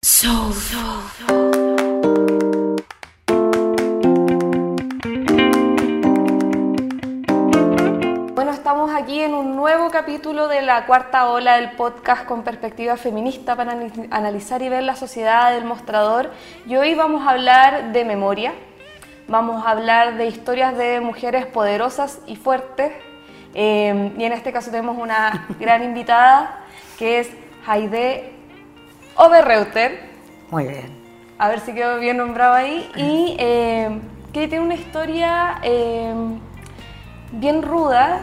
Soul. Bueno, estamos aquí en un nuevo capítulo de la cuarta ola del podcast con perspectiva feminista para analizar y ver la sociedad del mostrador. Y hoy vamos a hablar de memoria, vamos a hablar de historias de mujeres poderosas y fuertes. Eh, y en este caso tenemos una gran invitada que es Haide Oberreuter. Muy bien. A ver si quedó bien nombrado ahí. Y eh, que tiene una historia eh, bien ruda,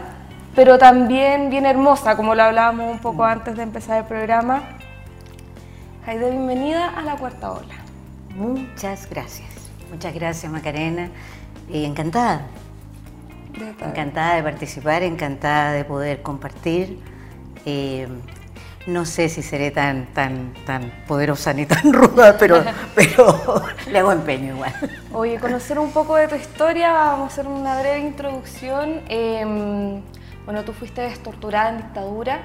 pero también bien hermosa, como lo hablábamos un poco antes de empezar el programa. Haide, bienvenida a la cuarta ola. Muchas gracias. Muchas gracias, Macarena. Y encantada. Encantada de participar, encantada de poder compartir. Eh, no sé si seré tan, tan, tan poderosa ni tan ruda, pero, pero le hago empeño igual. Oye, conocer un poco de tu historia, vamos a hacer una breve introducción. Em, bueno, tú fuiste torturada en dictadura.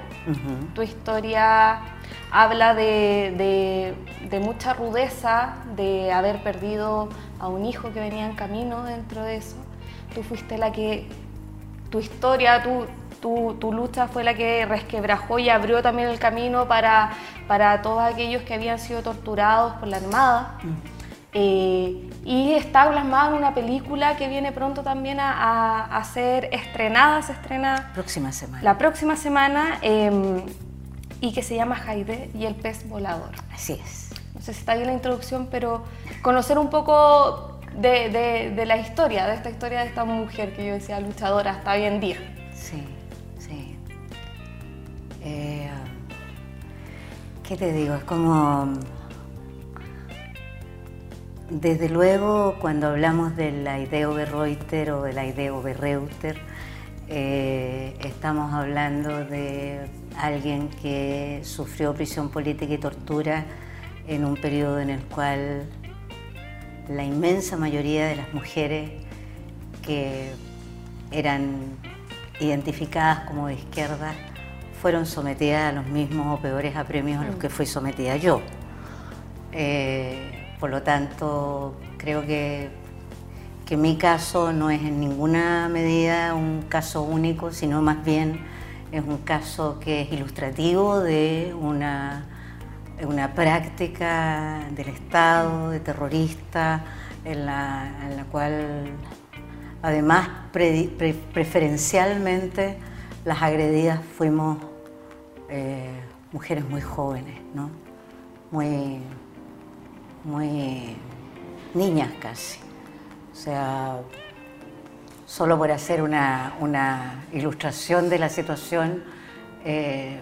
Tu historia habla de, de, mucha rudeza, de haber perdido a un hijo que venía en camino dentro de eso. Tú fuiste la que, tu historia, tu, tu, lucha fue la que resquebrajó y abrió también el camino para, para todos aquellos que habían sido torturados por la Armada. Mm. Eh, y está plasmada en una película que viene pronto también a, ser estrenada, se estrena próxima semana. la próxima semana em, y que se llama Jaide y el pez volador. Así es. No sé si está bien la introducción, pero conocer un poco de, de la historia, de esta historia de esta mujer que yo decía luchadora hasta hoy en día. Sí. ¿Qué te digo? Es como... Desde luego, cuando hablamos de la idea Oberreuter o de la idea Oberreuter, eh, estamos hablando de alguien que sufrió prisión política y tortura en un periodo en el cual la inmensa mayoría de las mujeres que eran identificadas como de izquierda fueron sometidas a los mismos o peores apremios a los que fui sometida yo. Eh, por lo tanto, creo que, que mi caso no es en ninguna medida un caso único, sino más bien es un caso que es ilustrativo de una, una práctica del Estado, de terrorista, en la, en la cual además preferencialmente las agredidas fuimos eh, mujeres muy jóvenes, ¿no? Muy, muy niñas casi. O sea, solo por hacer una, ilustración de la situación, eh,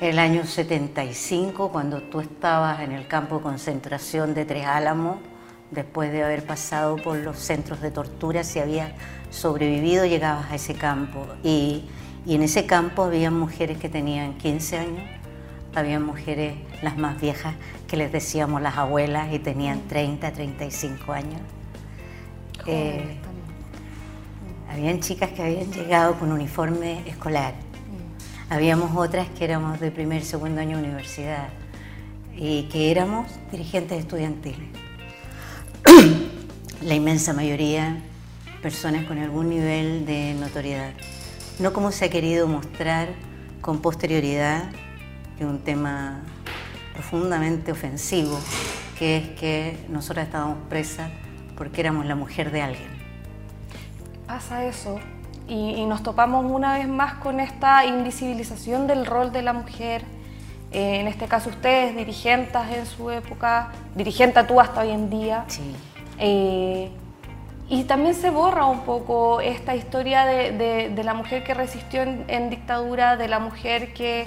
el año 75, cuando tú estabas en el campo de concentración de Tres Álamos, después de haber pasado por los centros de tortura, si habías sobrevivido, llegabas a ese campo. Y y en ese campo había mujeres que tenían 15 años, había mujeres las más viejas que les decíamos las abuelas y tenían 30, 35 años. Eh, habían chicas que habían llegado con uniforme escolar. Mm. Habíamos otras que éramos de primer y segundo año de universidad y que éramos dirigentes estudiantiles. La inmensa mayoría personas con algún nivel de notoriedad no como se ha querido mostrar con posterioridad, un tema profundamente ofensivo, que es que nosotras estábamos presas porque éramos la mujer de alguien. Pasa eso y, nos topamos una vez más con esta invisibilización del rol de la mujer. Eh, en este caso ustedes, dirigentes en su época, dirigente tú hasta hoy en día. Sí. Eh, y también se borra un poco esta historia de, la mujer que resistió en, dictadura, de la mujer que,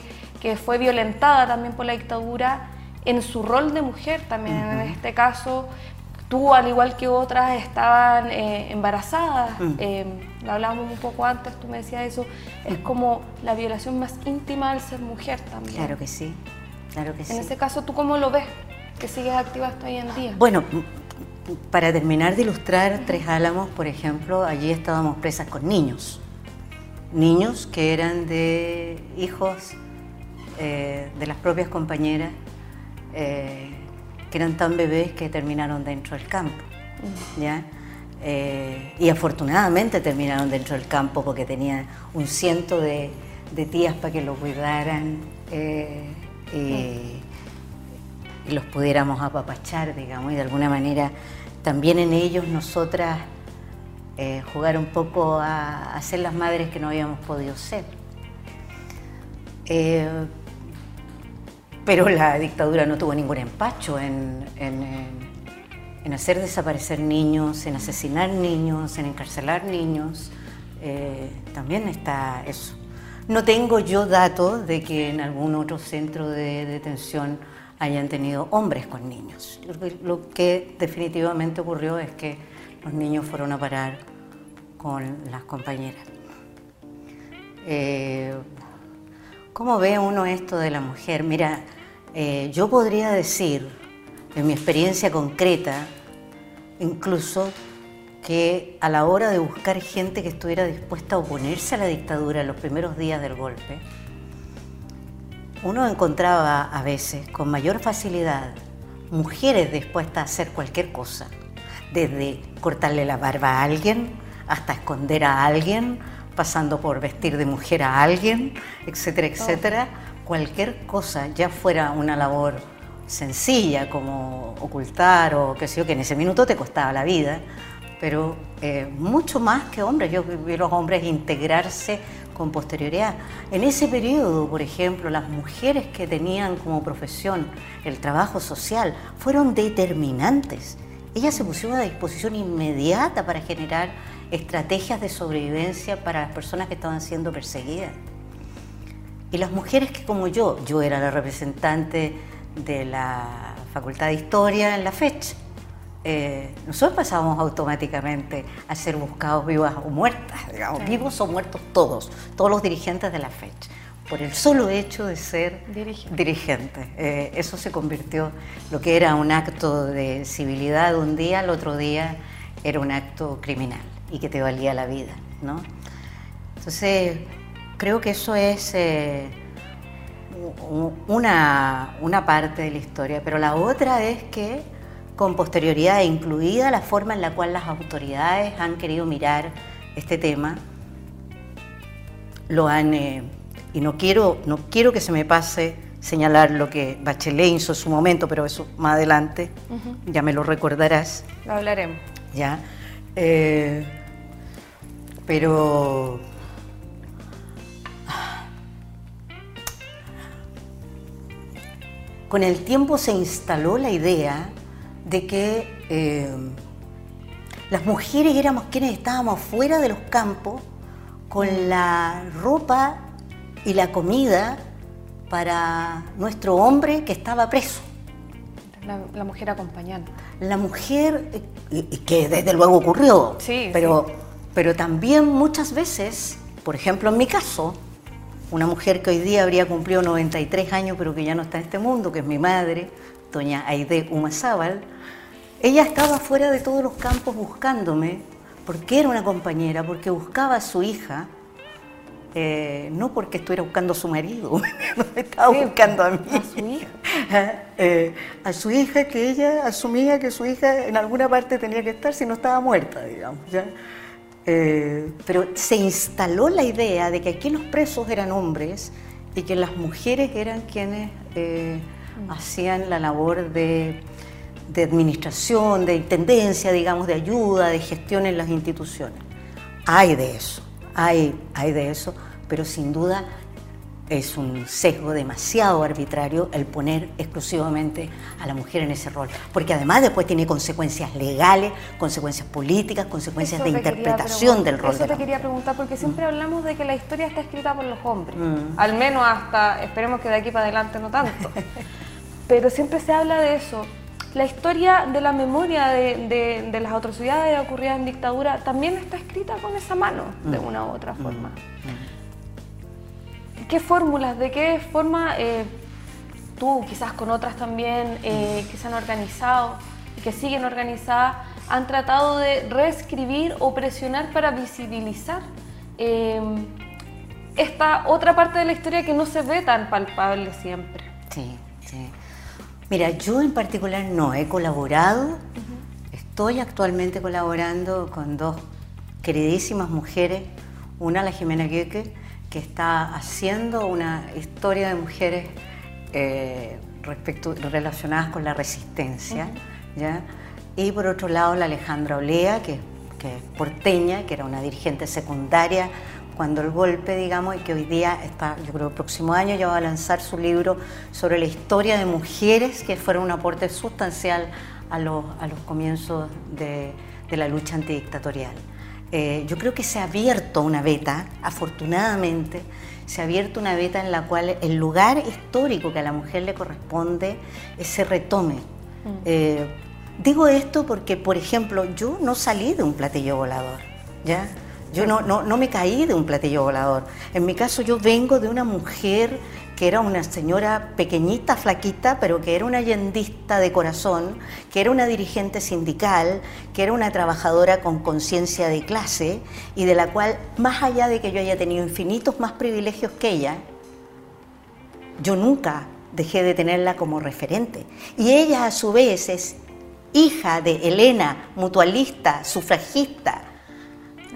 fue violentada también por la dictadura, en su rol de mujer también. En este caso, tú, al igual que otras, estaban eh, embarazadas. Mm. Eh, lo hablábamos un poco antes, tú me decías eso. Es como la violación más íntima al ser mujer también. Claro que sí, claro que en sí. En ese caso, ¿tú cómo lo ves? Que sigues activa hasta hoy en día. Bueno, para terminar de ilustrar Tres Álamos, por ejemplo, allí estábamos presas con niños. Niños que eran de hijos eh, de las propias compañeras eh, que eran tan bebés que terminaron dentro del campo. ¿ya? Eh, y afortunadamente terminaron dentro del campo porque tenían un ciento de, tías para que lo cuidaran eh, y, los pudiéramos apapachar, digamos, y de alguna manera también en ellos nosotras eh, jugar un poco a, ser las madres que no habíamos podido ser. pero la dictadura no tuvo ningún empacho en en hacer desaparecer niños, en asesinar niños, en encarcelar niños, eh, también está eso. No tengo yo datos de que en algún otro centro de detención hayan tenido hombres con niños. Lo que definitivamente ocurrió es que los niños fueron a parar con las compañeras. Eh, ¿Cómo ve uno esto de la mujer? Mira, eh, yo podría decir, en mi experiencia concreta, incluso que a la hora de buscar gente que estuviera dispuesta a oponerse a la dictadura en los primeros días del golpe, uno encontraba a veces con mayor facilidad mujeres dispuestas a hacer cualquier cosa, desde cortarle la barba a alguien hasta esconder a alguien, pasando por vestir de mujer a alguien, etcétera, etcétera. Cualquier cosa, ya fuera una labor sencilla como ocultar o qué sé yo, que en ese minuto te costaba la vida, pero eh, mucho más que hombres. Yo vi a los hombres integrarse con posterioridad. En ese periodo, por ejemplo, las mujeres que tenían como profesión el trabajo social fueron determinantes. Ellas se pusieron a disposición inmediata para generar estrategias de sobrevivencia para las personas que estaban siendo perseguidas. Y las mujeres que como yo, yo era la representante de la Facultad de Historia en la fecha. Eh, nosotros pasábamos automáticamente a ser buscados vivas o muertas, digamos, vivos o muertos todos, todos los dirigentes de la fecha, por el solo hecho de ser dirigentes. Eh, eso se convirtió, lo que era un acto de civilidad un día, al otro día era un acto criminal y que te valía la vida, ¿no? Entonces, creo que eso es... Eh, una, una parte de la historia, pero la otra es que con posterioridad, incluida la forma en la cual las autoridades han querido mirar este tema, lo han, eh, y no quiero, no quiero que se me pase señalar lo que Bachelet hizo en su momento, pero eso más adelante, ya me lo recordarás. Lo hablaremos. Ya. Eh, pero con el tiempo se instaló la idea de que eh, las mujeres éramos quienes estábamos fuera de los campos con la ropa y la comida para nuestro hombre que estaba preso. La, mujer acompañante. La mujer, que desde luego ocurrió, sí, pero, pero también muchas veces, por ejemplo en mi caso, una mujer que hoy día habría cumplido 93 años, pero que ya no está en este mundo, que es mi madre, doña Aide Umazábal, ella estaba fuera de todos los campos buscándome, porque era una compañera, porque buscaba a su hija, eh, no porque estuviera buscando a su marido, me estaba buscando a mí. A su hija. Eh, a su hija, que ella asumía que su hija en alguna parte tenía que estar si no estaba muerta, digamos. ¿ya? Eh, pero se instaló la idea de que aquí los presos eran hombres y que las mujeres eran quienes hacían la labor de, de, administración, de intendencia, digamos, de ayuda, de gestión en las instituciones. Hay de eso, hay, hay de eso, pero sin duda es un sesgo demasiado arbitrario el poner exclusivamente a la mujer en ese rol, porque además después tiene consecuencias legales, consecuencias políticas, consecuencias de interpretación del rol. Eso te quería preguntar, porque siempre mm. hablamos de que la historia está escrita por los hombres, mm. al menos hasta, esperemos que de aquí para adelante no tanto, pero siempre se habla de eso. La historia de la memoria de, las atrocidades ocurridas en dictadura también está escrita con esa mano, de mm. una u otra forma. ¿Qué fórmulas, de qué forma eh, tú, quizás con otras también eh, que se han organizado y que siguen organizadas, han tratado de reescribir o presionar para visibilizar eh, esta otra parte de la historia que no se ve tan palpable siempre? Sí, sí. Mira, yo en particular no he colaborado, estoy actualmente colaborando con dos queridísimas mujeres, una la Jimena Gueque, que está haciendo una historia de mujeres eh, respecto, relacionadas con la resistencia, ¿ya? y por otro lado la Alejandra Olea, que, que es porteña, que era una dirigente secundaria cuando el golpe, digamos, y que hoy día está, yo creo, el próximo año ya va a lanzar su libro sobre la historia de mujeres que fueron un aporte sustancial a los, a los comienzos de, de la lucha antidictatorial. Eh, yo creo que se ha abierto una beta, afortunadamente, se ha abierto una beta en la cual el lugar histórico que a la mujer le corresponde se retome. Mm. Eh, digo esto porque, por ejemplo, yo no salí de un platillo volador, ¿ya? Yo no, no, me caí de un platillo volador. En mi caso yo vengo de una mujer que era una señora pequeñita, flaquita, pero que era una yendista de corazón, que era una dirigente sindical, que era una trabajadora con conciencia de clase y de la cual, más allá de que yo haya tenido infinitos más privilegios que ella, yo nunca dejé de tenerla como referente. Y ella a su vez es hija de Elena, mutualista, sufragista,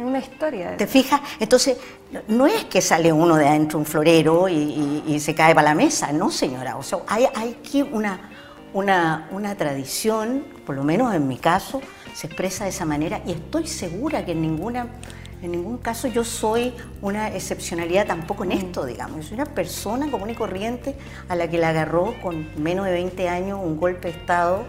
una historia. ¿Te fijas? Entonces, no es que sale uno de adentro un florero y, se cae para la mesa, no señora. O sea, hay, hay aquí una, una, una, tradición, por lo menos en mi caso, se expresa de esa manera y estoy segura que en ninguna... En ningún caso yo soy una excepcionalidad tampoco en mm. esto, digamos. Yo soy una persona común y corriente a la que le agarró con menos de 20 años un golpe de Estado,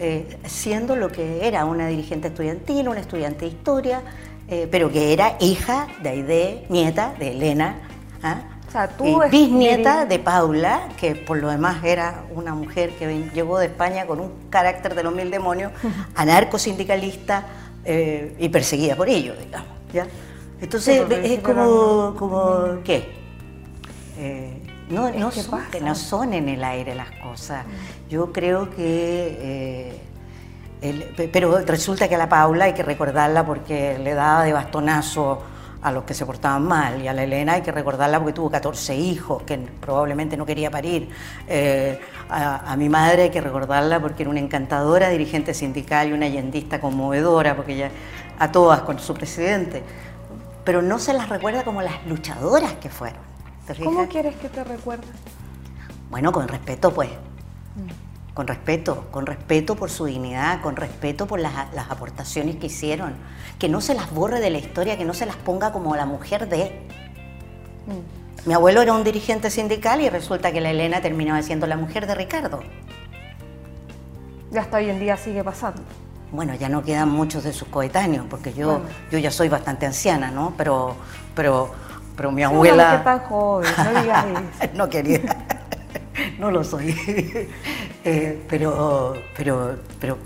eh, siendo lo que era una dirigente estudiantil, una estudiante de historia, eh, pero que era hija de Aide, nieta de Elena, ¿ah? bisnieta de Paula, que por lo demás era una mujer que llegó de España con un carácter de los mil demonios, anarcosindicalista eh, y perseguida por ello, digamos. ¿ya? Entonces es como, como ¿qué? Eh, no, no, son, no, son, en el aire las cosas. Mm. Yo creo que pero resulta que a la Paula hay que recordarla porque le daba de bastonazo a los que se portaban mal y a la Elena hay que recordarla porque tuvo 14 hijos que probablemente no quería parir. Eh, a, mi madre hay que recordarla porque era una encantadora dirigente sindical y una allendista conmovedora, porque ella a todas con su presidente. Pero no se las recuerda como las luchadoras que fueron. ¿Cómo quieres que te recuerden? Bueno, con respeto pues. Mm con respeto, con respeto por su dignidad, con respeto por las, aportaciones que hicieron, que no se las borre de la historia, que no se las ponga como la mujer de... Mm. Mi abuelo era un dirigente sindical y resulta que la Elena terminó siendo la mujer de Ricardo. Ya hasta hoy en día sigue pasando. Bueno, ya no quedan muchos de sus coetáneos, porque yo, yo ya soy bastante anciana, ¿no? Pero, pero, pero mi abuela... No, tan joven, no digas eso. no quería. No lo soy. Eh, pero, pero, pero,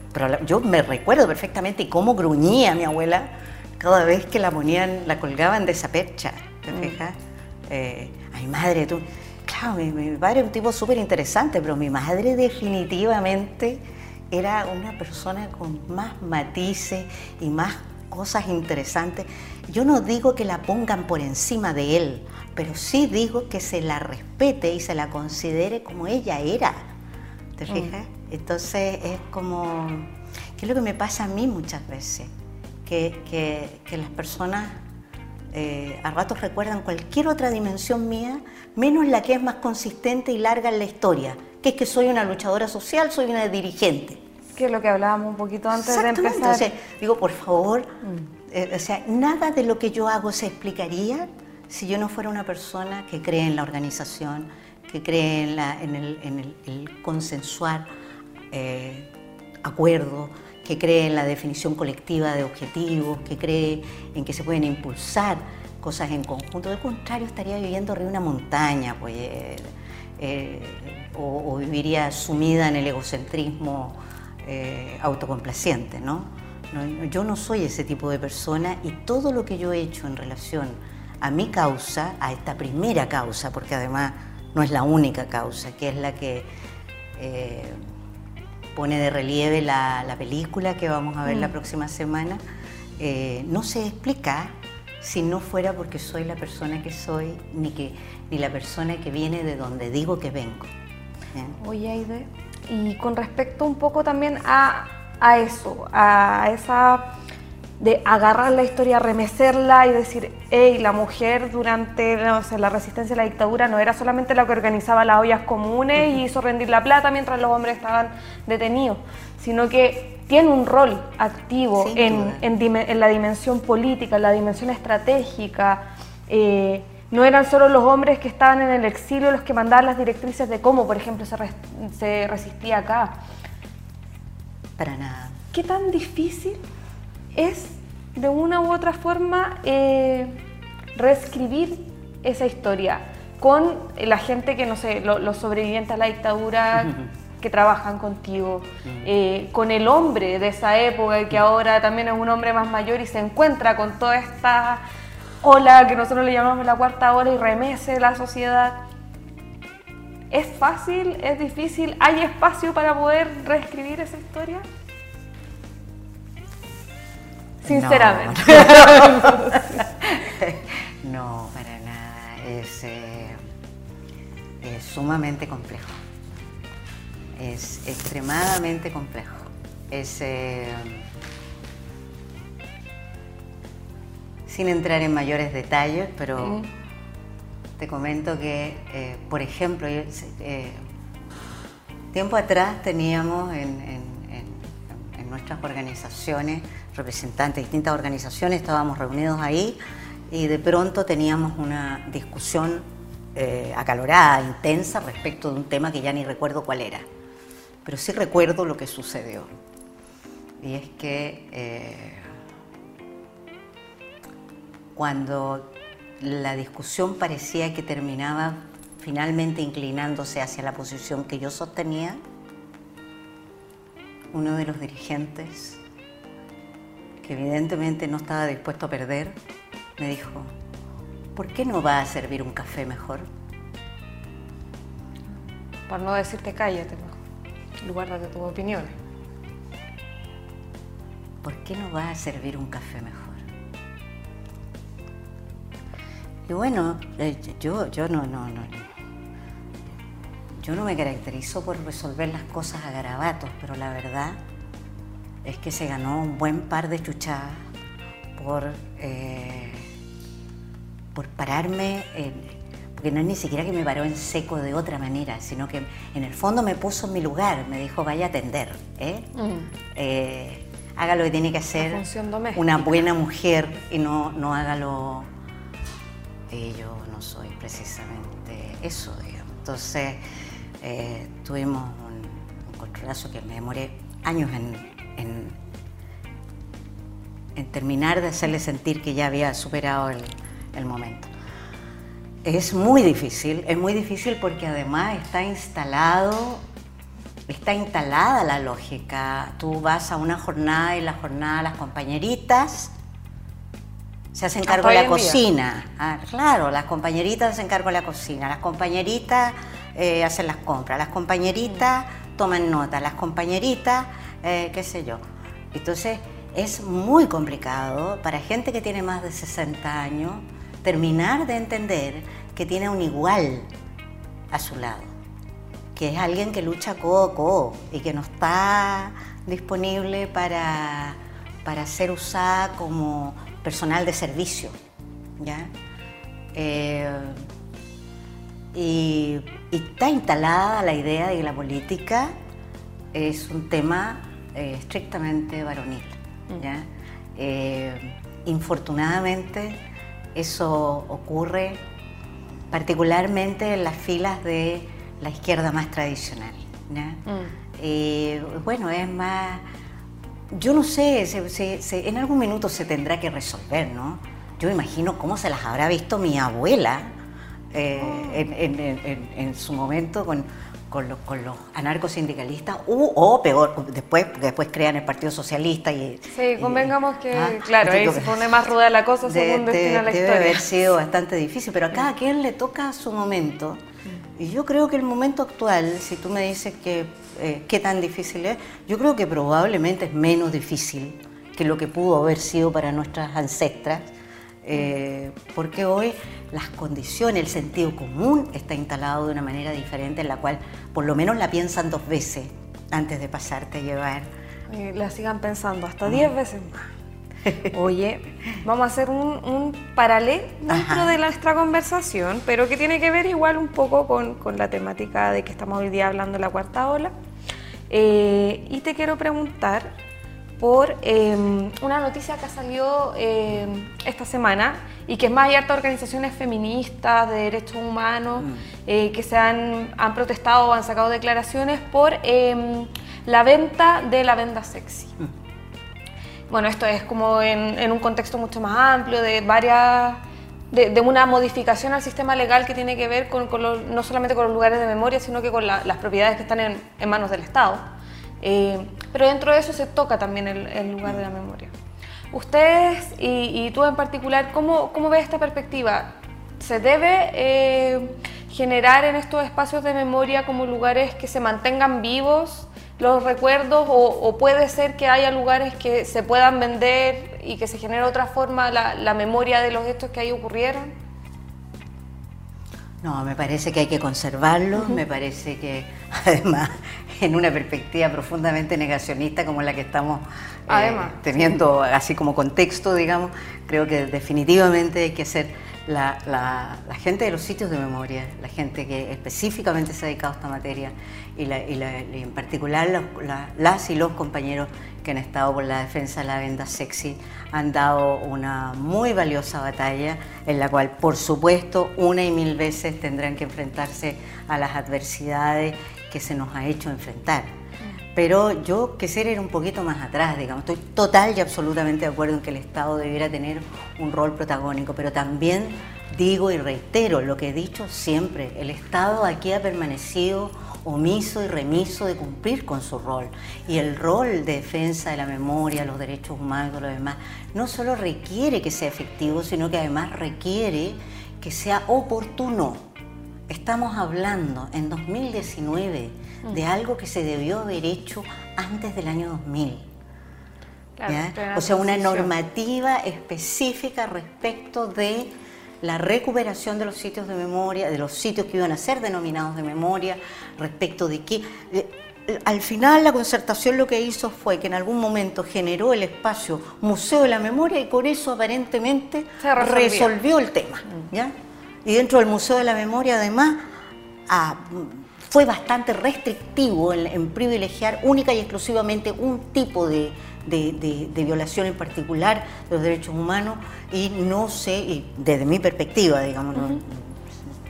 yo me recuerdo perfectamente cómo gruñía mi abuela cada vez que la ponían, la colgaban de esa percha, ¿te mm. fijas? Eh, ay, madre, tú... Claro, mi, padre era un tipo súper interesante, pero mi madre definitivamente era una persona con más matices y más cosas interesantes. Yo no digo que la pongan por encima de él, pero sí digo que se la respete y se la considere como ella era. ¿Te mm. fijas? Entonces es como, ¿qué es lo que me pasa a mí muchas veces? Que, las personas eh, a ratos recuerdan cualquier otra dimensión mía, menos la que es más consistente y larga en la historia, que es que soy una luchadora social, soy una dirigente. Que es lo que hablábamos un poquito antes de empezar. Entonces, digo, por favor, mm. eh, o sea, nada de lo que yo hago se explicaría si yo no fuera una persona que cree en la organización, que cree en, el, consensuar eh, acuerdos, que cree en la definición colectiva de objetivos, que cree en que se pueden impulsar cosas en conjunto. De contrario, estaría viviendo arriba de una montaña, pues, eh, eh, o, viviría sumida en el egocentrismo autocomplaciente, ¿no? Yo no soy ese tipo de persona y todo lo que yo he hecho en relación a mi causa, a esta primera causa, porque además no es la única causa, que es la que eh, pone de relieve la, película que vamos a ver la mm. próxima semana, eh, no se explica si no fuera porque soy la persona que soy, ni, que, ni la persona que viene de donde digo que vengo. Oye, Aide, y con respecto un poco también a, a eso, a esa de agarrar la historia, remecerla y decir, hey, la mujer durante la resistencia a la dictadura no era solamente la que organizaba las ollas comunes y hizo rendir la plata mientras los hombres estaban detenidos, sino que tiene un rol activo en, en, la dimensión política, en la dimensión estratégica. Eh, no eran solo los hombres que estaban en el exilio los que mandaban las directrices de cómo, por ejemplo, se, se resistía acá. Para nada. ¿Qué tan difícil es de una u otra forma eh, reescribir esa historia con la gente que, no sé, los sobrevivientes a la dictadura que trabajan contigo, eh, con el hombre de esa época que ahora también es un hombre más mayor y se encuentra con toda esta ola que nosotros le llamamos la cuarta ola y remece la sociedad. ¿Es fácil? ¿Es difícil? ¿Hay espacio para poder reescribir esa historia? Sinceramente. No, para nada. Es, eh, es sumamente complejo. Es extremadamente complejo. Es. Eh, sin entrar en mayores detalles, pero te comento que, eh, por ejemplo, tiempo atrás teníamos en nuestras organizaciones representantes de distintas organizaciones, estábamos reunidos ahí y de pronto teníamos una discusión eh, acalorada, intensa respecto de un tema que ya ni recuerdo cuál era, pero sí recuerdo lo que sucedió. Y es que eh, cuando la discusión parecía que terminaba finalmente inclinándose hacia la posición que yo sostenía, uno de los dirigentes que evidentemente no estaba dispuesto a perder, me dijo, ¿por qué no va a servir un café mejor? Por no decirte cállate, de tus opiniones. ¿Por qué no va a servir un café mejor? Y bueno, eh, yo, yo no, no, no. Yo no me caracterizo por resolver las cosas a garabatos, pero la verdad es que se ganó un buen par de chuchadas por, eh, por pararme, porque no es ni siquiera que me paró en seco de otra manera, sino que en el fondo me puso en mi lugar, me dijo vaya a atender, ¿eh? Mm. Eh, haga lo que tiene que hacer una buena mujer y no, no haga lo... Y yo no soy precisamente eso, digamos. Entonces tuvimos un, un controlazo que me demoré años en, en, terminar de hacerle sentir que ya había superado el, el momento. Es muy difícil, es muy difícil porque además está instalado está instalada la lógica. Tú vas a una jornada y la jornada las compañeritas se hacen cargo de la cocina. Ah, claro, las compañeritas se hacen cargo de la cocina, las compañeritas eh, hacen las compras, las compañeritas toman nota, las compañeritas eh, qué sé yo. Entonces es muy complicado para gente que tiene más de 60 años terminar de entender que tiene un igual a su lado, que es alguien que lucha codo y que no está disponible para, para ser usada como personal de servicio. ¿ya? Eh, y, y, está instalada la idea de que la política es un tema eh, estrictamente varonil. Mm. Eh, infortunadamente eso ocurre particularmente en las filas de la izquierda más tradicional. Mm. Eh, bueno, es más, yo no sé, en algún minuto se tendrá que resolver, ¿no? Yo imagino cómo se las habrá visto mi abuela oh. en, su momento con, con los, con los anarcosindicalistas o peor, después, después crean el Partido Socialista y... Sí, convengamos que, ah, claro, ahí se pone más ruda la cosa según de, destino la debe haber sido bastante difícil, pero a cada quien le toca su momento. Y yo creo que el momento actual, si tú me dices que eh, qué tan difícil es, yo creo que probablemente es menos difícil que lo que pudo haber sido para nuestras ancestras eh, porque hoy las condiciones, el sentido común está instalado de una manera diferente en la cual por lo menos la piensan dos veces antes de pasarte a llevar. Y la sigan pensando hasta 10 veces más. Oye, vamos a hacer un, paralelo dentro de nuestra conversación, pero que tiene que ver igual un poco con, la temática de que estamos hoy día hablando de la cuarta ola. Eh, y te quiero preguntar por em, una noticia que ha salido em, esta semana y que es más, hay hartas organizaciones feministas de derechos humanos mm. eh, que se han, han, protestado o han sacado declaraciones por em, la venta de la venda sexy. Mm. Bueno, esto es como en, un contexto mucho más amplio de varias de, una modificación al sistema legal que tiene que ver con, no solamente con los lugares de memoria, sino que con las propiedades que están en, manos del Estado. Eh, pero dentro de eso se toca también el, lugar de la memoria. Ustedes y, tú en particular, ¿cómo, ¿cómo, ves esta perspectiva? ¿Se debe eh, generar en estos espacios de memoria como lugares que se mantengan vivos los recuerdos o, puede ser que haya lugares que se puedan vender y que se genere otra forma la, memoria de los hechos que ahí ocurrieron? No, me parece que hay que conservarlos, me parece que además en una perspectiva profundamente negacionista como la que estamos eh, teniendo así como contexto, digamos, creo que definitivamente hay que ser la, gente de los sitios de memoria, la gente que específicamente se ha dedicado a esta materia y, en particular las y los compañeros que han estado por la defensa de la venda sexy han dado una muy valiosa batalla en la cual por supuesto una y mil veces tendrán que enfrentarse a las adversidades que se nos ha hecho enfrentar. Pero yo quisiera ir un poquito más atrás, digamos. Estoy total y absolutamente de acuerdo en que el Estado debiera tener un rol protagónico, pero también digo y reitero lo que he dicho siempre, el Estado aquí ha permanecido omiso y remiso de cumplir con su rol. Y el rol de defensa de la memoria, los derechos humanos, lo demás, no solo requiere que sea efectivo, sino que además requiere que sea oportuno. Estamos hablando en 2019 de algo que se debió haber hecho antes del año 2000. o sea, una normativa específica respecto de la recuperación de los sitios de memoria, de los sitios que iban a ser denominados de memoria, respecto de qué... Al final la concertación lo que hizo fue que en algún momento generó el espacio Museo de la Memoria y con eso aparentemente resolvió el tema. ¿ya? Y dentro del Museo de la Memoria además a, fue bastante restrictivo en, privilegiar única y exclusivamente un tipo de, violación en particular de los derechos humanos y no sé, desde mi perspectiva, digamos,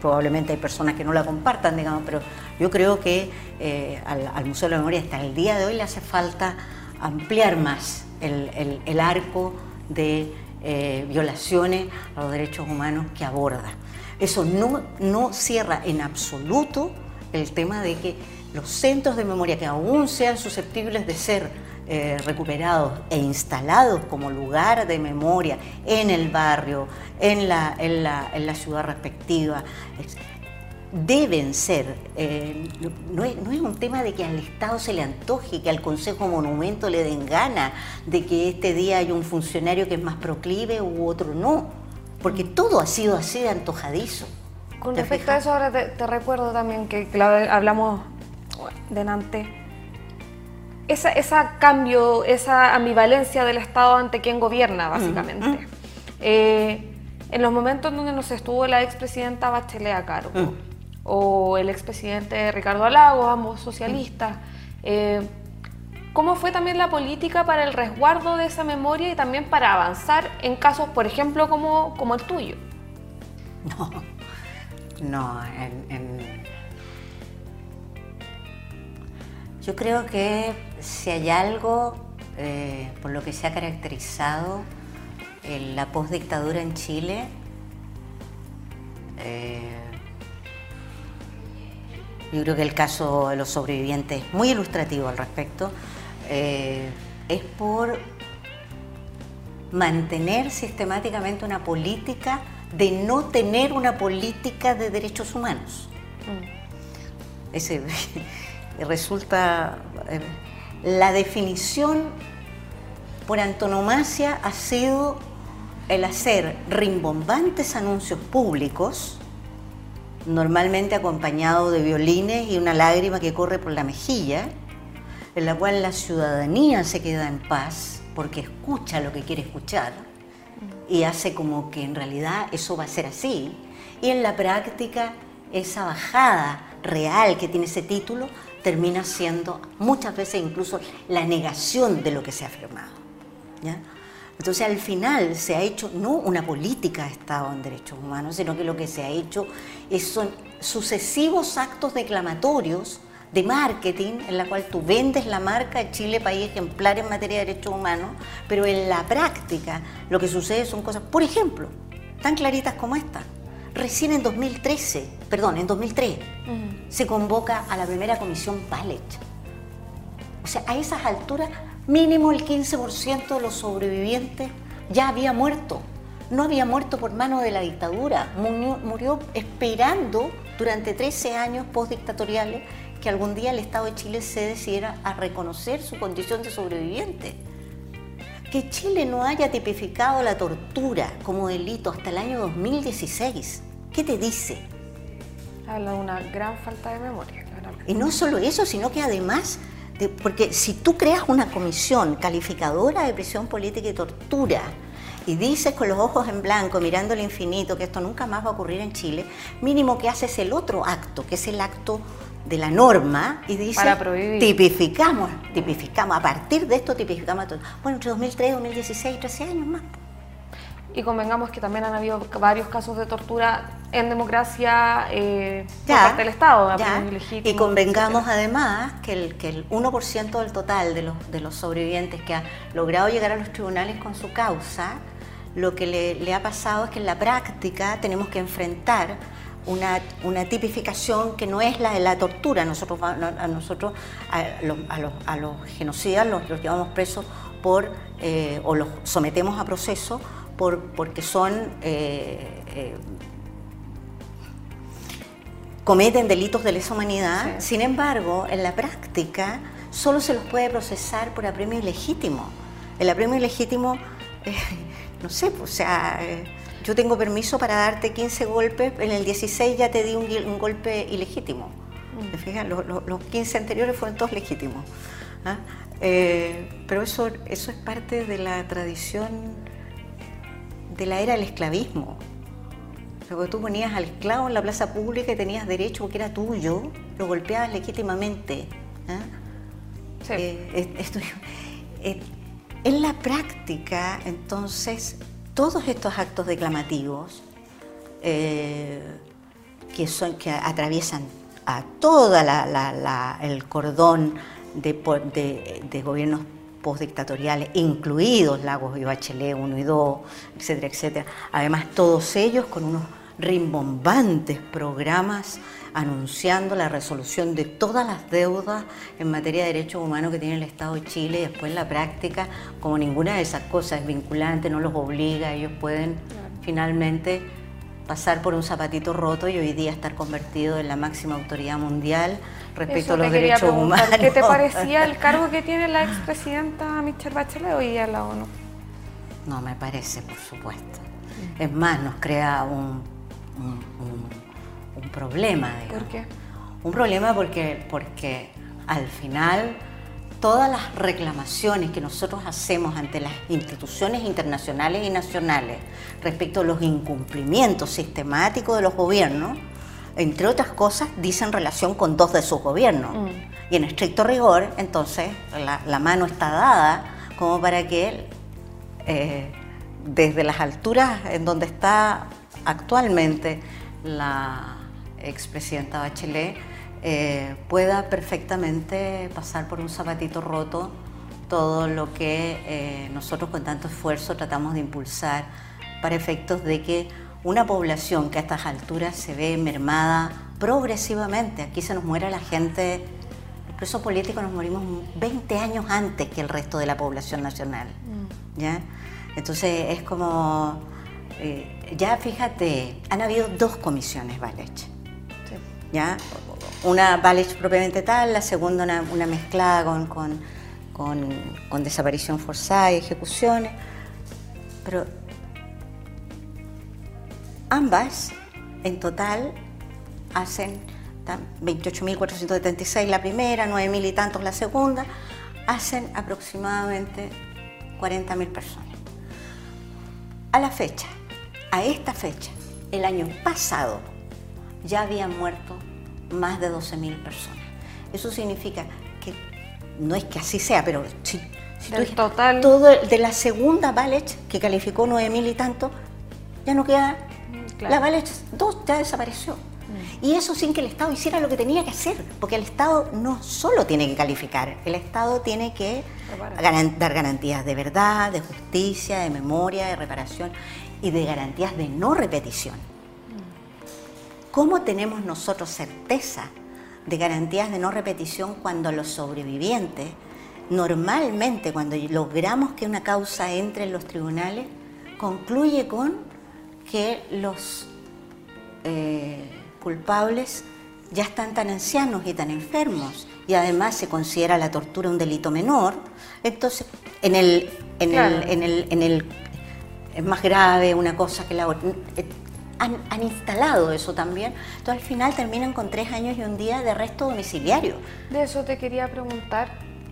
probablemente hay personas que no la compartan, digamos, pero yo creo que eh, al, Museo de la Memoria hasta el día de hoy le hace falta ampliar más el, arco de eh, violaciones a los derechos humanos que aborda. Eso no, no cierra en absoluto el tema de que los centros de memoria que aún sean susceptibles de ser eh, recuperados e instalados como lugar de memoria en el barrio, en la, en la, ciudad respectiva, deben ser, eh, no, es, no, es, un tema de que al Estado se le antoje, que al Consejo Monumento le den gana, de que este día hay un funcionario que es más proclive u otro no, porque todo ha sido así de antojadizo. Con respecto a eso, ahora te, recuerdo también que, hablamos delante. Esa, esa cambio, esa ambivalencia del Estado ante quien gobierna, básicamente. Eh, en los momentos donde nos estuvo la expresidenta Bachelet a cargo, mm. o el expresidente Ricardo Alago, ambos socialistas, eh, ¿cómo fue también la política para el resguardo de esa memoria y también para avanzar en casos, por ejemplo, como, como el tuyo? No. No, en, yo creo que si hay algo eh, por lo que se ha caracterizado la postdictadura en Chile, eh, yo creo que el caso de los sobrevivientes es muy ilustrativo al respecto, eh, es por mantener sistemáticamente una política de no tener una política de derechos humanos. Mm. Ese resulta eh, la definición por antonomasia ha sido el hacer rimbombantes anuncios públicos, normalmente acompañado de violines y una lágrima que corre por la mejilla, en la cual la ciudadanía se queda en paz porque escucha lo que quiere escuchar y hace como que en realidad eso va a ser así. Y en la práctica esa bajada real que tiene ese título termina siendo muchas veces incluso la negación de lo que se ha afirmado. Entonces al final se ha hecho no una política de Estado en derechos humanos, sino que lo que se ha hecho son sucesivos actos declamatorios de marketing en la cual tú vendes la marca de Chile país ejemplar en materia de derechos humanos, pero en la práctica lo que sucede son cosas, por ejemplo, tan claritas como esta. Recién en 2013, perdón, en 2003, se convoca a la primera comisión Palech. O sea, a esas alturas, mínimo el 15% de los sobrevivientes ya había muerto. No había muerto por mano de la dictadura, murió, murió esperando durante 13 años postdictatoriales que algún día el Estado de Chile se decidiera a reconocer su condición de sobreviviente. Que Chile no haya tipificado la tortura como delito hasta el año 2016, ¿qué te dice? Habla de una gran falta de memoria. Y no solo eso, sino que además, porque si tú creas una comisión calificadora de prisión política y tortura, y dices con los ojos en blanco, mirando el infinito, que esto nunca más va a ocurrir en Chile, mínimo que haces el otro acto, que es el acto de la norma y dice tipificamos, tipificamos, a partir de esto tipificamos todo. Bueno, entre 2003 y 2016, 13 años más. Y convengamos que también han habido varios casos de tortura en democracia eh, por parte del Estado. y convengamos además que el, que el 1% del total de los, de los sobrevivientes que ha logrado llegar a los tribunales con su causa, lo que le, le ha pasado es que en la práctica tenemos que enfrentar una, una, tipificación que no es la de la tortura. Nosotros, a, nosotros, a, los, a los, genocidas los, llevamos presos por, eh, o los sometemos a proceso por, porque son, eh, eh, cometen delitos de lesa humanidad. Sin embargo, en la práctica solo se los puede procesar por apremio ilegítimo. El apremio ilegítimo, no sé, pues, o sea yo tengo permiso para darte 15 golpes, en el 16 ya te di un, golpe ilegítimo. ¿Te Los, los, 15 anteriores fueron todos legítimos. ¿ah? Eh, pero eso, eso es parte de la tradición de la era del esclavismo. Luego tú ponías al esclavo en la plaza pública y tenías derecho porque era tuyo, lo golpeabas legítimamente. ¿ah? Eh, eh, en la práctica, entonces, todos estos actos declamativos eh, que, son, que atraviesan a todo el cordón de, de, gobiernos postdictatoriales, incluidos Lagos y Bachelet 1 y 2, etcétera, etcétera. Además, todos ellos con unos rimbombantes programas anunciando la resolución de todas las deudas en materia de derechos humanos que tiene el Estado de Chile y después en la práctica, como ninguna de esas cosas es vinculante, no los obliga, ellos pueden finalmente pasar por un zapatito roto y hoy día estar convertido en la máxima autoridad mundial respecto a los derechos humanos. ¿Qué te parecía el cargo que tiene la expresidenta Michelle Bachelet hoy día en la ONU? No me parece, por supuesto. Es más, nos crea un un problema. ¿Por qué? Un problema porque, porque al final todas las reclamaciones que nosotros hacemos ante las instituciones internacionales y nacionales respecto a los incumplimientos sistemáticos de los gobiernos, entre otras cosas, dicen relación con dos de sus gobiernos. Mm. Y en estricto rigor, entonces, la, mano está dada como para que eh, desde las alturas en donde está actualmente la, expresidenta Bachelet, eh, pueda perfectamente pasar por un zapatito roto todo lo que eh, nosotros con tanto esfuerzo tratamos de impulsar para efectos de que una población que a estas alturas se ve mermada progresivamente, aquí se nos muere la gente, los presos políticos nos morimos 20 años antes que el resto de la población nacional. Mm. ¿ya? Entonces es como, eh, ya fíjate, han habido dos comisiones Valech ¿ya? Una Valech propiamente tal, la segunda una, mezclada con, con, desaparición forzada y ejecuciones, pero ambas en total hacen 28.476 la primera, 9.000 y tantos la segunda, hacen aproximadamente 40.000 personas. A la fecha, a esta fecha, el año pasado, ya habían muerto más de 12.000 personas. Eso significa que, no es que así sea, pero si, total... todo de la segunda Balech, que calificó 9.000 y tanto, ya no queda... La Balech 2 ya desapareció. Mm. Y eso sin que el Estado hiciera lo que tenía que hacer, porque el Estado no solo tiene que calificar, el Estado tiene que dar garantías de verdad, de justicia, de memoria, de reparación y de garantías de no repetición. ¿Cómo tenemos nosotros certeza de garantías de no repetición cuando los sobrevivientes, normalmente cuando logramos que una causa entre en los tribunales, concluye con que los eh, culpables ya están tan ancianos y tan enfermos y además se considera la tortura un delito menor, entonces en el, en el, en el, es más grave una cosa que la otra. Han, instalado eso también. Entonces al final terminan con tres años y un día de arresto domiciliario. De eso te quería preguntar.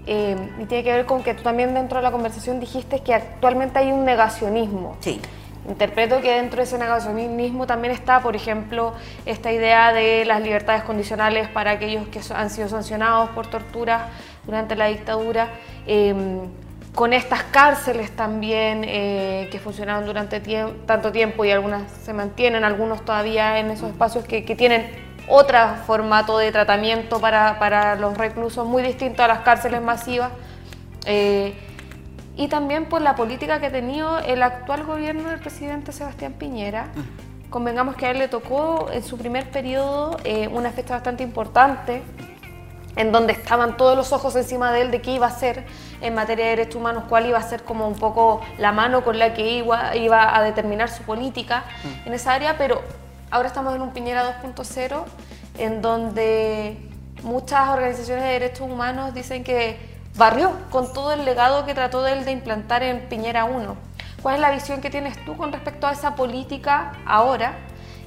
Eh, y tiene que ver con que tú también dentro de la conversación dijiste que actualmente hay un negacionismo. Sí. Interpreto que dentro de ese negacionismo también está, por ejemplo, esta idea de las libertades condicionales para aquellos que han sido sancionados por tortura durante la dictadura, em, con estas cárceles también eh, que funcionaron durante tanto tiempo y algunas se mantienen, algunos todavía en esos espacios que, tienen otro formato de tratamiento para, los reclusos muy distinto a las cárceles masivas. Eh, y también por la política que ha tenido el actual gobierno del presidente Sebastián Piñera. Mm. Convengamos que a él le tocó en su primer periodo eh, una fecha bastante importante, en donde estaban todos los ojos encima de él de qué iba a hacer en materia de derechos humanos, cuál iba a ser como un poco la mano con la que iba, iba a determinar su política mm. en esa área, pero ahora estamos en un Piñera 2.0, en donde muchas organizaciones de derechos humanos dicen que barrió con todo el legado que trató de él de implantar en Piñera 1. ¿Cuál es la visión que tienes tú con respecto a esa política ahora?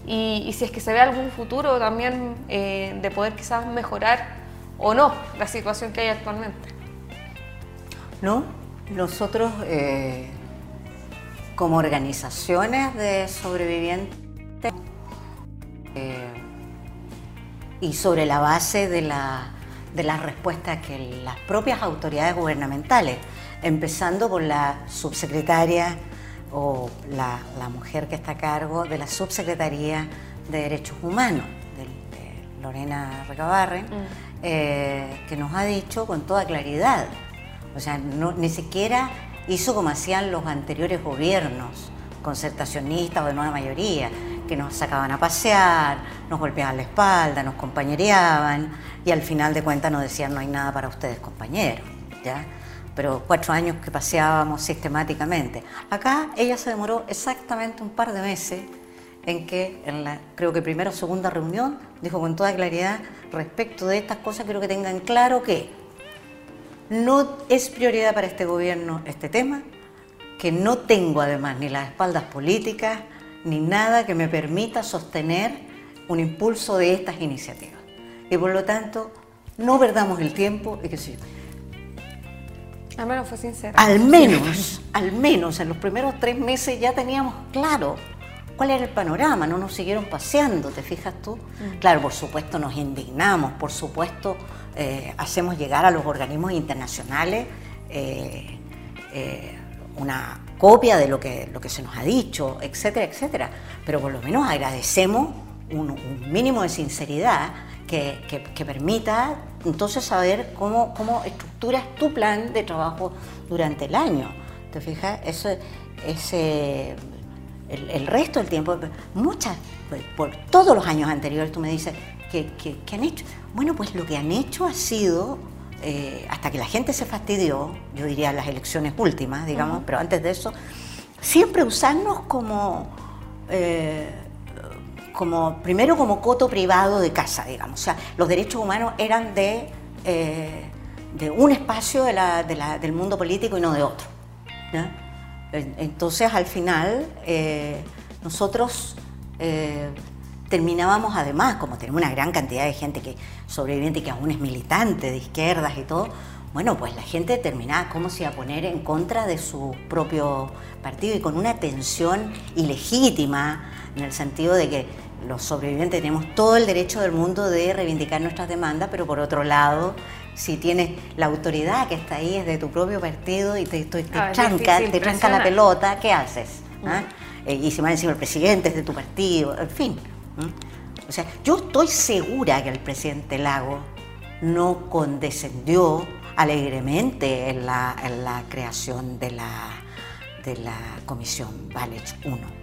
Y, si es que se ve algún futuro también eh, de poder quizás mejorar o no la situación que hay actualmente. No, nosotros eh, como organizaciones de sobrevivientes eh, y sobre la base de la de las respuestas que las propias autoridades gubernamentales, empezando por la subsecretaria o la, mujer que está a cargo de la subsecretaría de Derechos Humanos, de, Lorena Recabarren, mm. Eh, que nos ha dicho con toda claridad, o sea, ni siquiera hizo como hacían los anteriores gobiernos, concertacionistas o de nueva mayoría, que nos sacaban a pasear, nos golpeaban la espalda, nos compañereaban y al final de cuentas nos decían no hay nada para ustedes compañeros, ¿ya? Pero cuatro años que paseábamos sistemáticamente. Acá ella se demoró exactamente un par de meses en que en la, creo que primera o segunda reunión dijo con toda claridad respecto de estas cosas, quiero que tengan claro que no es prioridad para este gobierno este tema, que no tengo además ni las espaldas políticas, ni nada que me permita sostener un impulso de estas iniciativas. Y por lo tanto, no perdamos el tiempo y que sí. Al menos fue sincera. Al menos, al menos en los primeros tres meses ya teníamos claro cuál era el panorama, no nos siguieron paseando, ¿te fijas tú? Mm. Claro, por supuesto nos indignamos, por supuesto eh, hacemos llegar a los organismos internacionales eh, eh, una copia de lo que, lo que se nos ha dicho, etcétera, etcétera. Pero por lo menos agradecemos un, mínimo de sinceridad que, permita entonces saber cómo, cómo estructuras tu plan de trabajo durante el año. ¿Te fijas? Eso, ese, el, resto del tiempo, muchas, por todos los años anteriores, tú me dices, ¿qué, qué han hecho? Bueno, pues lo que han hecho ha sido eh, hasta que la gente se fastidió, yo diría las elecciones últimas, digamos, pero antes de eso, siempre usarnos como, eh, como, primero como coto privado de casa, digamos. O sea, los derechos humanos eran de, eh, de un espacio del mundo político y no de otro. Entonces, al final, nosotros terminábamos además, como tenemos una gran cantidad de gente que sobreviviente que aún es militante de izquierdas y todo, bueno, pues la gente terminaba cómo se iba a poner en contra de su propio partido y con una tensión ilegítima, en el sentido de que los sobrevivientes tenemos todo el derecho del mundo de reivindicar nuestras demandas, pero por otro lado, si tienes la autoridad que está ahí es de tu propio partido y te, te, te ah, tranca, te tranca la pelota, ¿qué haces? ¿Ah? Eh, y si más encima el presidente es de tu partido, en fin. O sea, yo estoy segura que el presidente Lago no condescendió alegremente en la, creación de la, de la comisión Valech 1.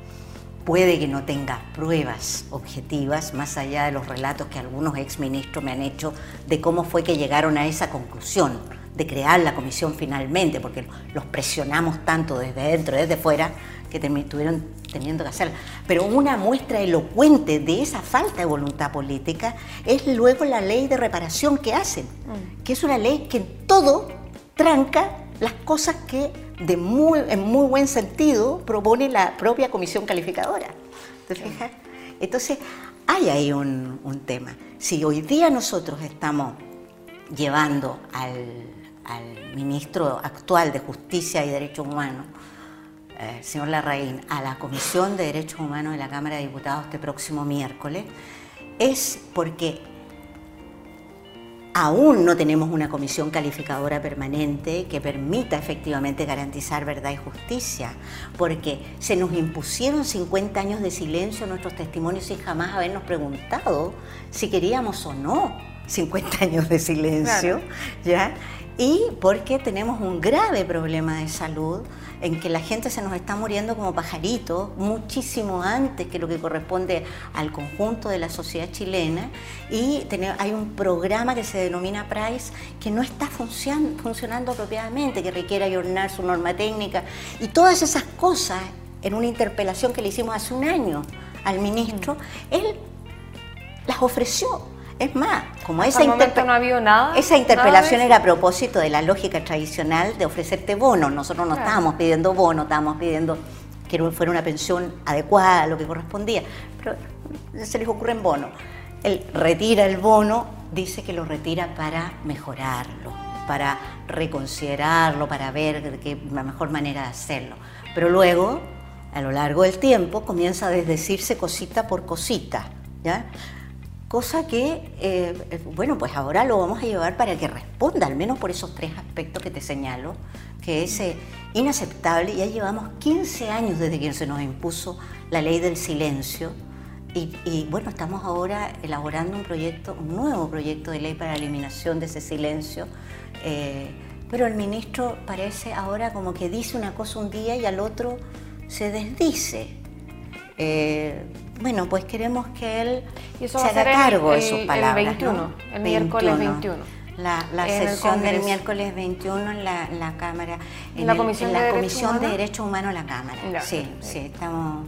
Puede que no tenga pruebas objetivas, más allá de los relatos que algunos exministros me han hecho de cómo fue que llegaron a esa conclusión de crear la comisión finalmente, porque los presionamos tanto desde dentro y desde fuera que estuvieron teniendo que hacerla. Pero una muestra elocuente de esa falta de voluntad política es luego la ley de reparación que hacen, mm. que es una ley que en todo tranca las cosas que de muy, en muy buen sentido propone la propia comisión calificadora. ¿Te fijas? Entonces, hay ahí un, un tema. Si hoy día nosotros estamos llevando al, al ministro actual de Justicia y Derechos Humanos eh, señor Larraín, a la Comisión de Derechos Humanos de la Cámara de Diputados este próximo miércoles, es porque aún no tenemos una comisión calificadora permanente que permita efectivamente garantizar verdad y justicia, porque se nos impusieron 50 años de silencio en nuestros testimonios sin jamás habernos preguntado si queríamos o no 50 años de silencio, ¿ya? Y porque tenemos un grave problema de salud en que la gente se nos está muriendo como pajaritos muchísimo antes que lo que corresponde al conjunto de la sociedad chilena. Y hay un programa que se denomina PRICE que no está funcionando apropiadamente, que requiere ayornar su norma técnica. Y todas esas cosas en una interpelación que le hicimos hace un año al ministro, él las ofreció es más, como esa, esa interpelación era a propósito de la lógica tradicional de ofrecerte bonos. Nosotros no estábamos pidiendo bonos, estábamos pidiendo que fuera una pensión adecuada a lo que correspondía. Pero se les ocurre en bono. Él retira el bono, dice que lo retira para mejorarlo, para reconsiderarlo, para ver qué la mejor manera de hacerlo. Pero luego, a lo largo del tiempo, comienza a desdecirse cosita por cosita. ¿ya? Cosa que, eh, bueno, pues ahora lo vamos a llevar para que responda, al menos por esos tres aspectos que te señalo, que es eh, inaceptable. Ya llevamos 15 años desde que se nos impuso la ley del silencio. Y, bueno, estamos ahora elaborando un proyecto, un nuevo proyecto de ley para la eliminación de ese silencio. Eh, pero el ministro parece ahora como que dice una cosa un día y al otro se desdice. Bueno, pues queremos que él se haga cargo de sus palabras. El 21, el miércoles 21. La, sesión del miércoles 21 en la, Cámara, en, la Comisión, de, Comisión de Derechos Humanos de la Cámara. sí, sí, estamos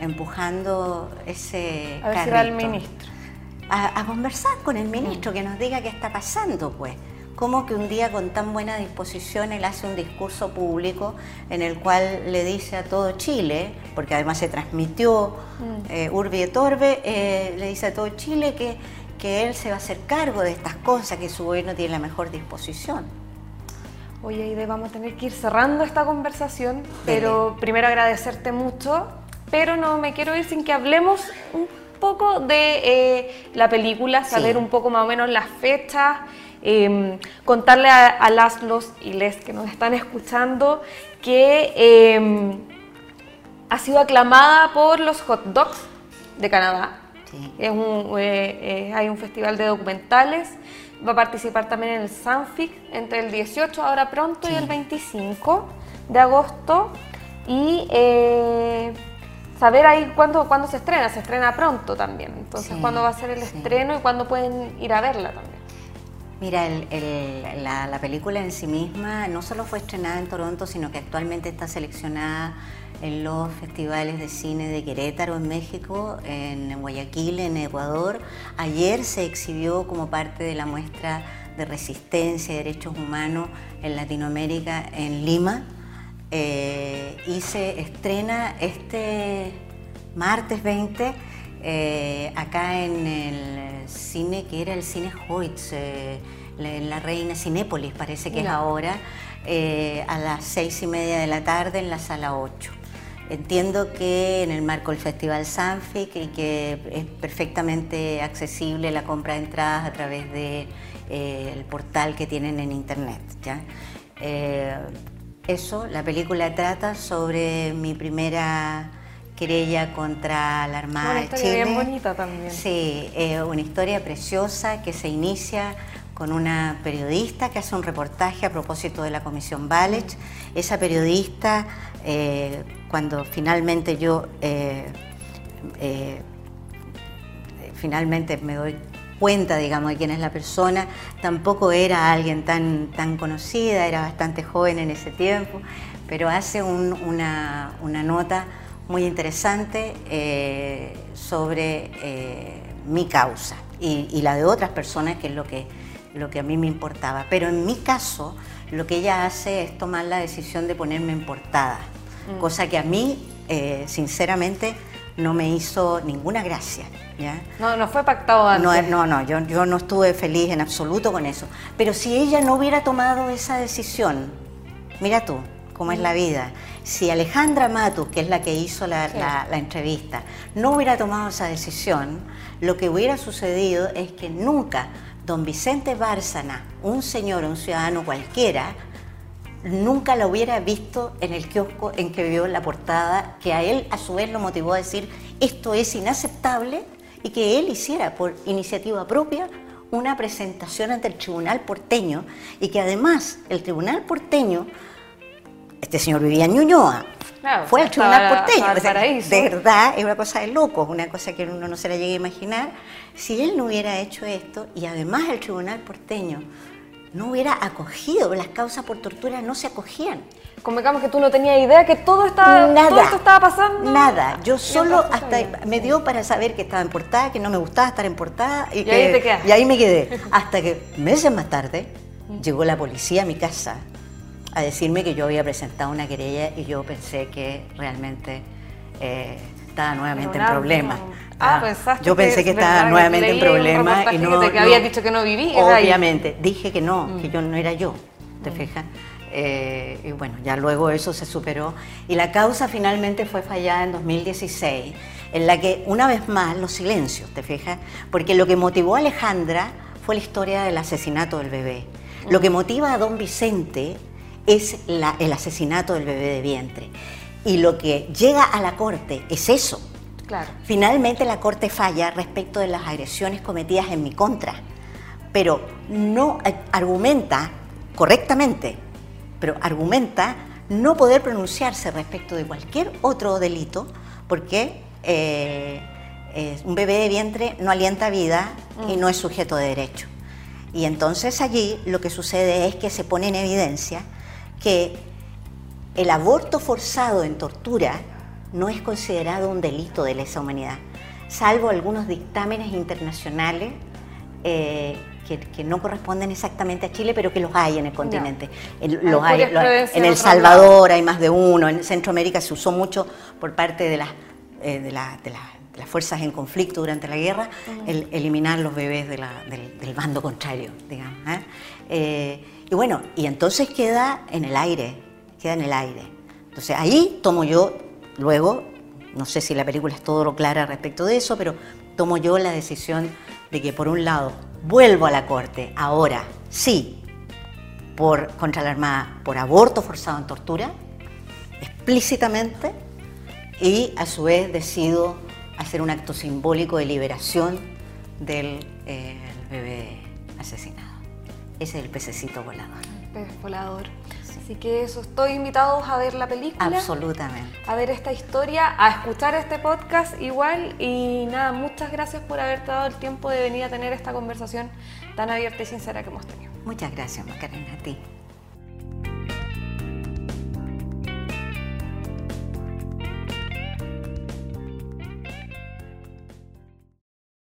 empujando ese A ver si va el ministro. A, a, conversar con el ministro, que nos diga qué está pasando, pues cómo que un día con tan buena disposición él hace un discurso público en el cual le dice a todo Chile, porque además se transmitió mm. eh, Urbi et Orbe, eh, le dice a todo Chile que, que él se va a hacer cargo de estas cosas, que su gobierno tiene la mejor disposición. Oye, Aide, vamos a tener que ir cerrando esta conversación, pero primero agradecerte mucho, pero no me quiero ir sin que hablemos un poco de eh, la película, saber un poco más o menos las fechas, Em, contarle a, las, los y les que nos están escuchando que em, ha sido aclamada por los hot dogs de Canadá. Es un, eh, eh, hay un festival de documentales. Va a participar también en el Sanfic entre el 18, ahora pronto, y el 25 de agosto. Y eh, saber ahí cuándo, cuándo se estrena. Se estrena pronto también. Entonces, cuándo va a ser el estreno y cuándo pueden ir a verla también. Mira, la, película en sí misma no solo fue estrenada en Toronto, sino que actualmente está seleccionada en los festivales de cine de Querétaro en México, en Guayaquil en Ecuador. Ayer se exhibió como parte de la muestra de resistencia y derechos humanos en Latinoamérica en Lima eh, y se estrena este martes 20 eh, acá en el cine, que era el cine Hoyts, eh, la, Reina Cinépolis parece que es ahora, eh, a las seis y media de la tarde en la sala 8. Entiendo que en el marco del Festival Sanfic y que es perfectamente accesible la compra de entradas a través del de, portal que tienen en internet. ¿ya? eso, la película trata sobre mi primera querella contra la Armada una historia bien bonita también. Sí, una historia preciosa que se inicia con una periodista que hace un reportaje a propósito de la Comisión Balech. Esa periodista, eh, cuando finalmente yo eh, eh, finalmente me doy cuenta, digamos, de quién es la persona, tampoco era alguien tan, tan conocida, era bastante joven en ese tiempo, pero hace una, una nota muy interesante eh, sobre eh, mi causa y, la de otras personas, que es lo que, lo que a mí me importaba. Pero en mi caso, lo que ella hace es tomar la decisión de ponerme en portada, mm. cosa que a mí, eh, sinceramente, no me hizo ninguna gracia. ¿ya? No, no fue pactado antes. No, no, yo, yo no estuve feliz en absoluto con eso. Pero si ella no hubiera tomado esa decisión, mira tú, cómo es la vida. Si Alejandra Matus, que es la que hizo la, entrevista, no hubiera tomado esa decisión, lo que hubiera sucedido es que nunca don Vicente Bárcena, un señor, un ciudadano cualquiera, nunca la hubiera visto en el kiosco en que vio la portada, que a él a su vez lo motivó a decir esto es inaceptable y que él hiciera por iniciativa propia una presentación ante el tribunal porteño y que además el tribunal porteño este señor vivía en Ñuñoa. fue al tribunal porteño. de verdad, es una cosa de locos, una cosa que uno no se la llega a imaginar. Si él no hubiera hecho esto, y además el tribunal porteño no hubiera acogido, las causas por tortura no se acogían. Convengamos que tú no tenías idea que todo, estaba, nada, esto estaba pasando. Nada, yo solo hasta me dio para saber que estaba en portada, que no me gustaba estar en portada. Y, ahí te quedas. Y ahí me quedé. Hasta que meses más tarde llegó la policía a mi casa a decirme que yo había presentado una querella y yo pensé que realmente eh, estaba nuevamente en problemas. Ah, ah yo pensé que, estaba nuevamente en problemas y no. Que había dicho que no vivía. Obviamente, dije que no, mm. que yo no era yo, ¿te mm. fijas? Eh, y bueno, ya luego eso se superó. Y la causa finalmente fue fallada en 2016, en la que una vez más los silencios, ¿te fijas? Porque lo que motivó a Alejandra fue la historia del asesinato del bebé. Lo que motiva a don Vicente es el asesinato del bebé de vientre. Y lo que llega a la Corte es eso. Claro. Finalmente la Corte falla respecto de las agresiones cometidas en mi contra, pero no eh, argumenta correctamente, pero argumenta no poder pronunciarse respecto de cualquier otro delito porque eh, un bebé de vientre no alienta vida y mm. no es sujeto de derecho. Y entonces allí lo que sucede es que se pone en evidencia que el aborto forzado en tortura no es considerado un delito de lesa humanidad, salvo algunos dictámenes internacionales eh, que, no corresponden exactamente a Chile, pero que los hay en el continente. los hay, en El Salvador hay más de uno, en Centroamérica se usó mucho por parte de las, eh, de, las fuerzas en conflicto durante la guerra, el eliminar los bebés del, bando contrario, digamos. ¿eh? Y bueno, y entonces queda en el aire, queda en el aire. Entonces ahí tomo yo, luego, no sé si la película es todo lo clara respecto de eso, pero tomo yo la decisión de que por un lado vuelvo a la corte, ahora sí, por contra la Armada, por aborto forzado en tortura, explícitamente, y a su vez decido hacer un acto simbólico de liberación del eh, bebé asesinado. Ese es el pececito volador. pez volador. Así que eso, estoy invitados a ver la película. Absolutamente. A ver esta historia, a escuchar este podcast igual. Y nada, muchas gracias por haberte dado el tiempo de venir a tener esta conversación tan abierta y sincera que hemos tenido. Muchas gracias, Macarena, a ti.